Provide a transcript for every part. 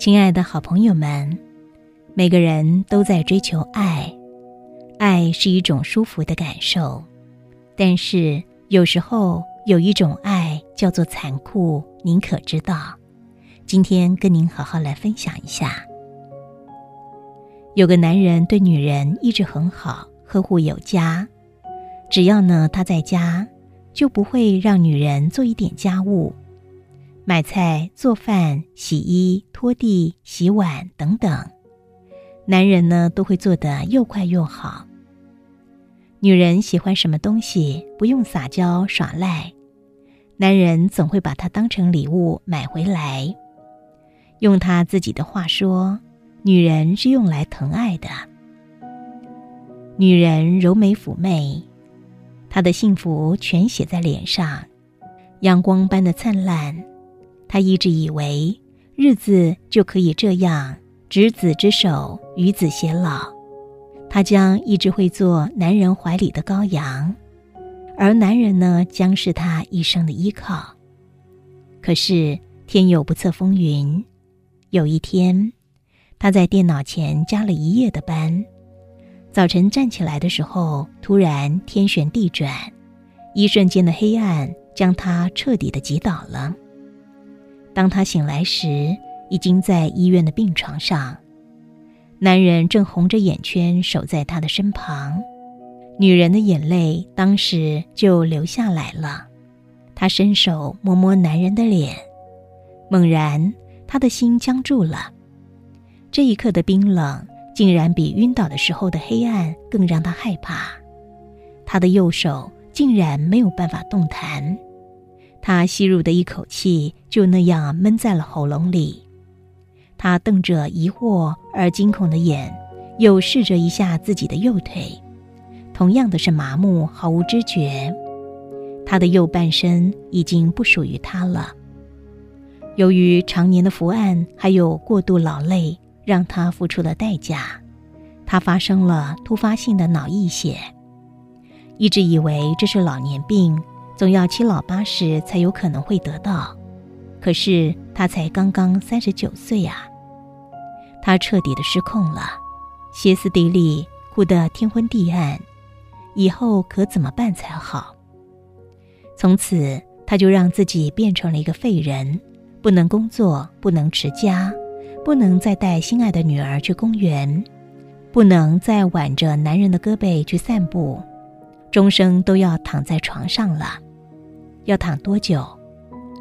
亲爱的好朋友们，每个人都在追求爱，爱是一种舒服的感受，但是有时候有一种爱叫做残酷，您可知道？今天跟您好好来分享一下。有个男人对女人一直很好，呵护有加，只要呢他在家，就不会让女人做一点家务。买菜、做饭、洗衣、拖地、洗碗等等，男人呢都会做得又快又好。女人喜欢什么东西，不用撒娇耍赖，男人总会把它当成礼物买回来。用他自己的话说，女人是用来疼爱的。女人柔美妩媚，她的幸福全写在脸上，阳光般的灿烂。他一直以为日子就可以这样执子之手，与子偕老。他将一直会做男人怀里的羔羊，而男人呢，将是他一生的依靠。可是天有不测风云，有一天，他在电脑前加了一夜的班，早晨站起来的时候，突然天旋地转，一瞬间的黑暗将他彻底的击倒了。当他醒来时，已经在医院的病床上，男人正红着眼圈守在他的身旁，女人的眼泪当时就流下来了。他伸手摸摸男人的脸，猛然，他的心僵住了。这一刻的冰冷，竟然比晕倒的时候的黑暗更让他害怕。他的右手竟然没有办法动弹。他吸入的一口气就那样闷在了喉咙里，他瞪着疑惑而惊恐的眼，又试着一下自己的右腿，同样的是麻木，毫无知觉。他的右半身已经不属于他了。由于常年的伏案，还有过度劳累，让他付出了代价。他发生了突发性的脑溢血，一直以为这是老年病。总要七老八十才有可能会得到，可是他才刚刚三十九岁呀，他彻底的失控了，歇斯底里，哭得天昏地暗，以后可怎么办才好？从此他就让自己变成了一个废人，不能工作，不能持家，不能再带心爱的女儿去公园，不能再挽着男人的胳膊去散步，终生都要躺在床上了。要躺多久？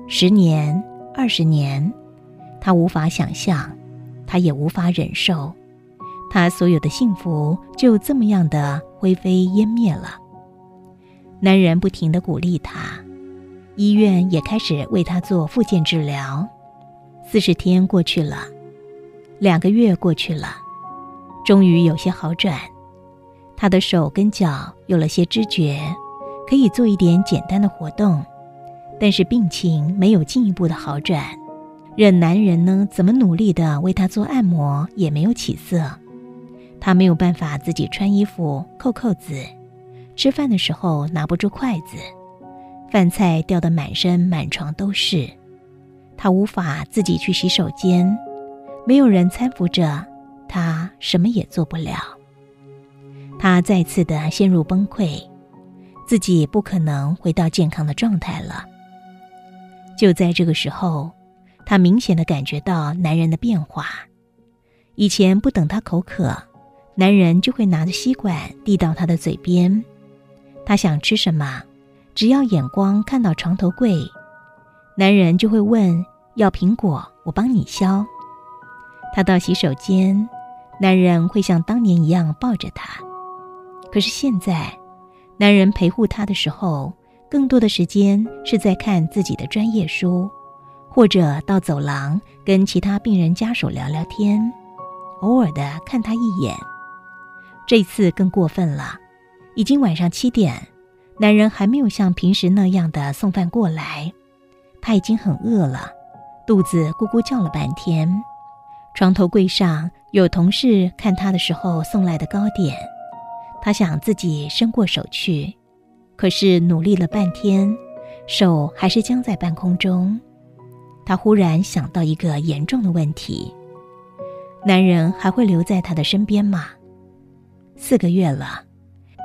十年、二十年，他无法想象，他也无法忍受，他所有的幸福就这么样的灰飞烟灭了。男人不停的鼓励他，医院也开始为他做复健治疗。四十天过去了，两个月过去了，终于有些好转，他的手跟脚有了些知觉。可以做一点简单的活动，但是病情没有进一步的好转。任男人呢怎么努力的为他做按摩，也没有起色。他没有办法自己穿衣服、扣扣子，吃饭的时候拿不住筷子，饭菜掉得满身满床都是。他无法自己去洗手间，没有人搀扶着，他什么也做不了。他再次的陷入崩溃。自己不可能回到健康的状态了。就在这个时候，他明显的感觉到男人的变化。以前不等他口渴，男人就会拿着吸管递到他的嘴边。他想吃什么，只要眼光看到床头柜，男人就会问要苹果，我帮你削。他到洗手间，男人会像当年一样抱着他。可是现在。男人陪护她的时候，更多的时间是在看自己的专业书，或者到走廊跟其他病人家属聊聊天，偶尔的看他一眼。这次更过分了，已经晚上七点，男人还没有像平时那样的送饭过来，他已经很饿了，肚子咕咕叫了半天。床头柜上有同事看他的时候送来的糕点。他想自己伸过手去，可是努力了半天，手还是僵在半空中。他忽然想到一个严重的问题：男人还会留在她的身边吗？四个月了，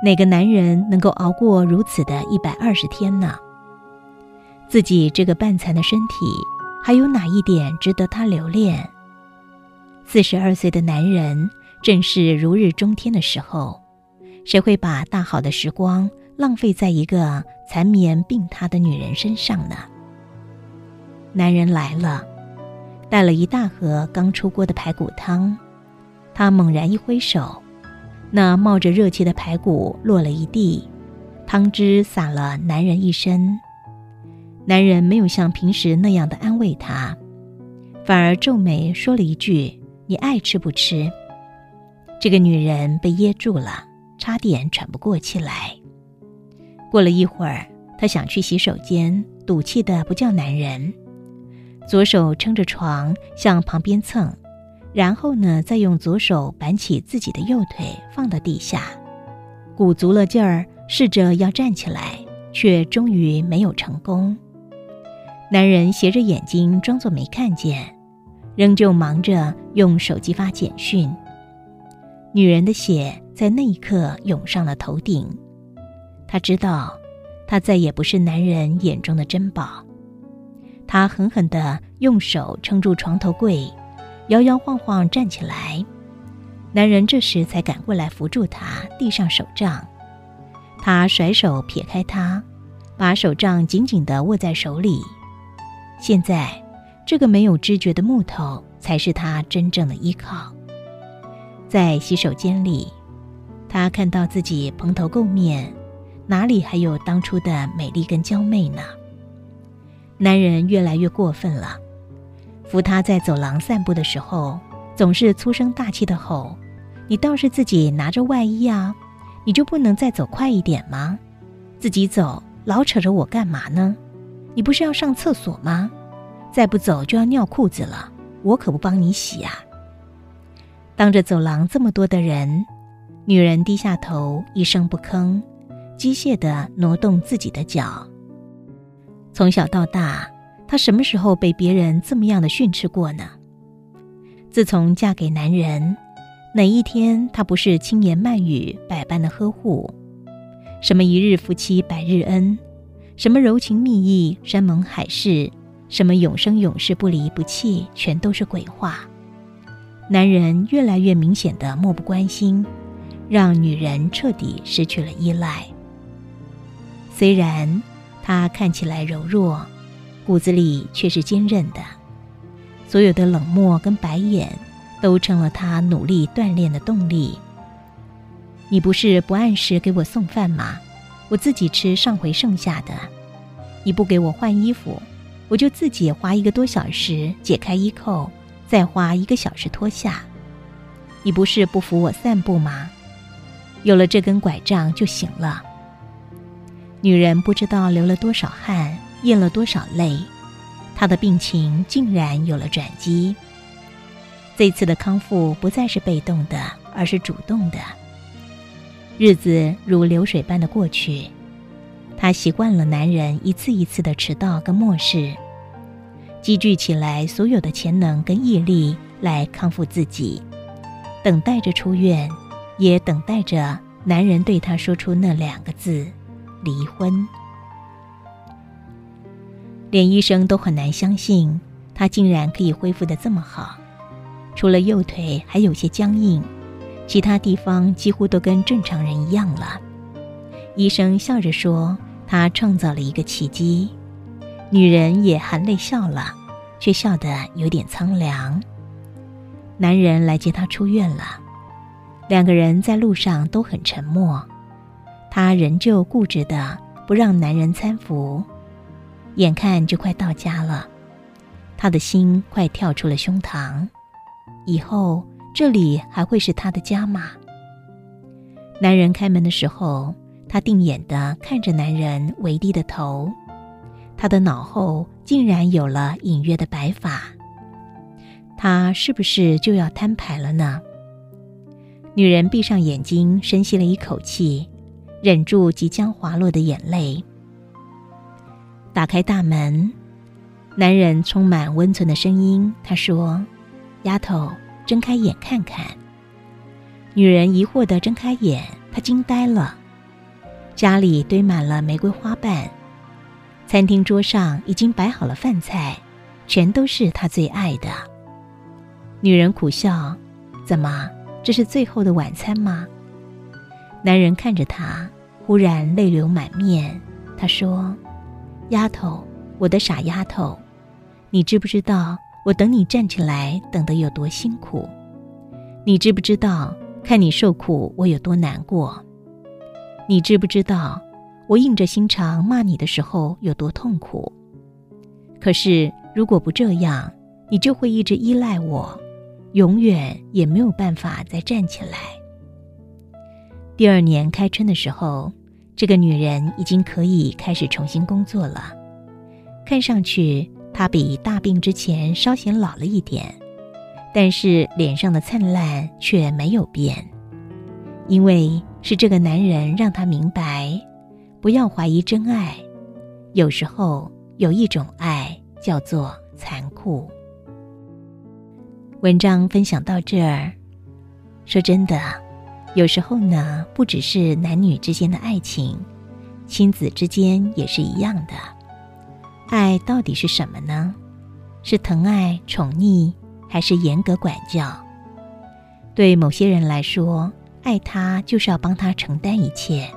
哪个男人能够熬过如此的一百二十天呢？自己这个半残的身体，还有哪一点值得他留恋？四十二岁的男人正是如日中天的时候，谁会把大好的时光浪费在一个残眠病榻的女人身上呢？男人来了，带了一大盒刚出锅的排骨汤，他猛然一挥手。那冒着热气的排骨落了一地，汤汁洒了男人一身。男人没有像平时那样的安慰他，反而皱眉说了一句：“你爱吃不吃？”这个女人被噎住了，差点喘不过气来。过了一会儿，她想去洗手间，赌气的不叫男人，左手撑着床向旁边蹭。然后呢，再用左手扳起自己的右腿，放到地下，鼓足了劲儿，试着要站起来，却终于没有成功。男人斜着眼睛，装作没看见，仍旧忙着用手机发简讯。女人的血在那一刻涌上了头顶，他知道，他再也不是男人眼中的珍宝。他狠狠地用手撑住床头柜。摇摇晃晃站起来，男人这时才赶过来扶住他，递上手杖。他甩手撇开他，把手杖紧紧地握在手里。现在，这个没有知觉的木头才是他真正的依靠。在洗手间里，他看到自己蓬头垢面，哪里还有当初的美丽跟娇媚呢？男人越来越过分了。扶他在走廊散步的时候，总是粗声大气的吼：“你倒是自己拿着外衣啊，你就不能再走快一点吗？自己走，老扯着我干嘛呢？你不是要上厕所吗？再不走就要尿裤子了，我可不帮你洗呀！”当着走廊这么多的人，女人低下头，一声不吭，机械地挪动自己的脚。从小到大。她什么时候被别人这么样的训斥过呢？自从嫁给男人，哪一天她不是轻言慢语、百般的呵护？什么一日夫妻百日恩，什么柔情蜜意、山盟海誓，什么永生永世不离不弃，全都是鬼话。男人越来越明显的漠不关心，让女人彻底失去了依赖。虽然他看起来柔弱。骨子里却是坚韧的，所有的冷漠跟白眼，都成了他努力锻炼的动力。你不是不按时给我送饭吗？我自己吃上回剩下的。你不给我换衣服，我就自己花一个多小时解开衣扣，再花一个小时脱下。你不是不扶我散步吗？有了这根拐杖就行了。女人不知道流了多少汗。咽了多少泪，她的病情竟然有了转机。这次的康复不再是被动的，而是主动的。日子如流水般的过去，她习惯了男人一次一次的迟到跟漠视，积聚起来所有的潜能跟毅力来康复自己，等待着出院，也等待着男人对他说出那两个字：离婚。连医生都很难相信，他竟然可以恢复的这么好。除了右腿还有些僵硬，其他地方几乎都跟正常人一样了。医生笑着说：“他创造了一个奇迹。”女人也含泪笑了，却笑得有点苍凉。男人来接她出院了，两个人在路上都很沉默。她仍旧固执的不让男人搀扶。眼看就快到家了，他的心快跳出了胸膛。以后这里还会是他的家吗？男人开门的时候，他定眼的看着男人微低的头，他的脑后竟然有了隐约的白发。他是不是就要摊牌了呢？女人闭上眼睛，深吸了一口气，忍住即将滑落的眼泪。打开大门，男人充满温存的声音。他说：“丫头，睁开眼看看。女人疑惑地睁开眼，她惊呆了。家里堆满了玫瑰花瓣，餐厅桌上已经摆好了饭菜，全都是她最爱的。女人苦笑：“怎么，这是最后的晚餐吗？”男人看着她，忽然泪流满面。他说：“丫头，我的傻丫头，你知不知道我等你站起来等得有多辛苦？你知不知道看你受苦我有多难过？你知不知道我硬着心肠骂你的时候有多痛苦？可是如果不这样，你就会一直依赖我，永远也没有办法再站起来。”第二年开春的时候，这个女人已经可以开始重新工作了。看上去她比大病之前稍显老了一点，但是脸上的灿烂却没有变，因为是这个男人让她明白，不要怀疑真爱。有时候有一种爱叫做残酷。文章分享到这儿，说真的。有时候呢，不只是男女之间的爱情，亲子之间也是一样的。爱到底是什么呢？是疼爱、宠溺，还是严格管教？对某些人来说，爱他就是要帮他承担一切，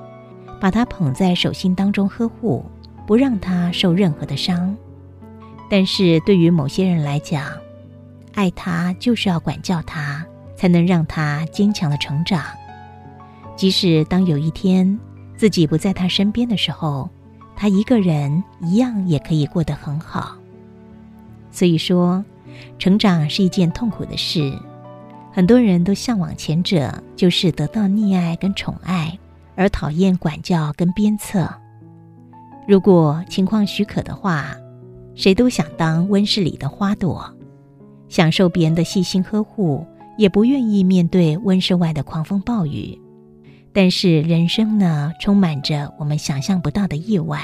把他捧在手心当中呵护，不让他受任何的伤。但是对于某些人来讲，爱他就是要管教他，才能让他坚强的成长。即使当有一天自己不在他身边的时候，他一个人一样也可以过得很好。所以说，成长是一件痛苦的事。很多人都向往前者，就是得到溺爱跟宠爱，而讨厌管教跟鞭策。如果情况许可的话，谁都想当温室里的花朵，享受别人的细心呵护，也不愿意面对温室外的狂风暴雨。但是人生呢，充满着我们想象不到的意外，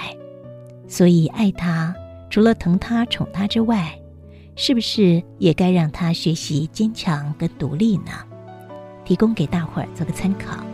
所以爱他，除了疼他、宠他之外，是不是也该让他学习坚强跟独立呢？提供给大伙儿做个参考。